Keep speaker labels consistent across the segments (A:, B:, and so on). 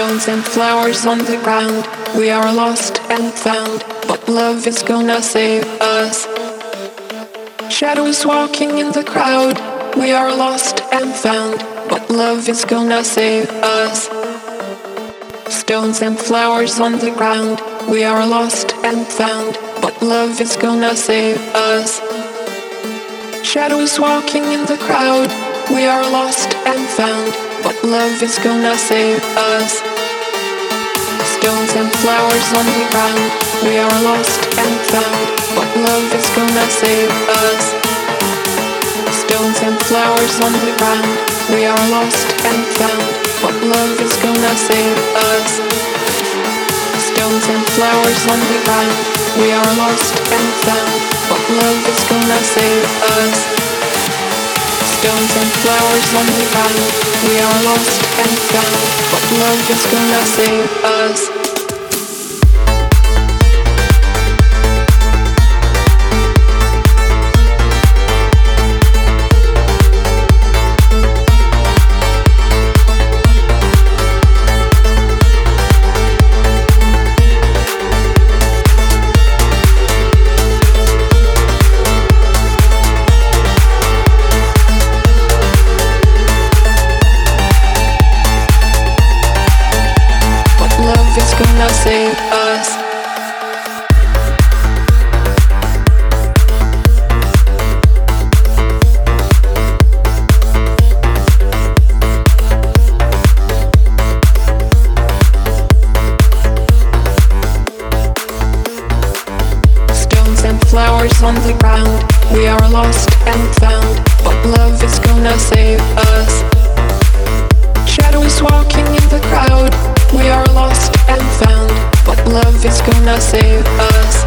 A: Stones and flowers on the ground. We are lost and found, but love is gonna save us. Shadows walking in the crowd. We are lost and found, but love is gonna save us. Stones and flowers on the ground. We are lost and found, but love is gonna save us. Shadows walking in the crowd. We are lost and found, but love is gonna save us. Stones and flowers on the ground. We are lost and found, but love is gonna save us. Stones and flowers on the ground. We are lost and found, but love is gonna save us. Stones and flowers on the ground. We are lost and found, but love is gonna save us. Stones and flowers on the ground. We are lost and found, but love is gonna save us. Flowers on the ground. We are lost and found, but love is gonna save us. Shadows walking in the crowd. We are lost and found, but love is gonna save us.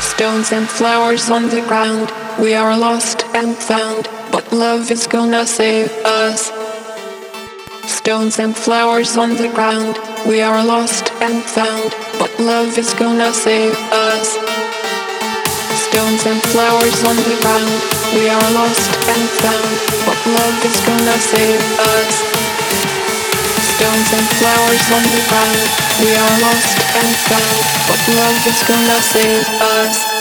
A: Stones and flowers on the ground. We are lost and found, but love is gonna save us. Stones and flowers on the ground. We are lost and found, but love is gonna save us. Stones and flowers on the ground. We are lost and found, but love is gonna save us. Stones and flowers on the ground. We are lost and found, but love is gonna save us.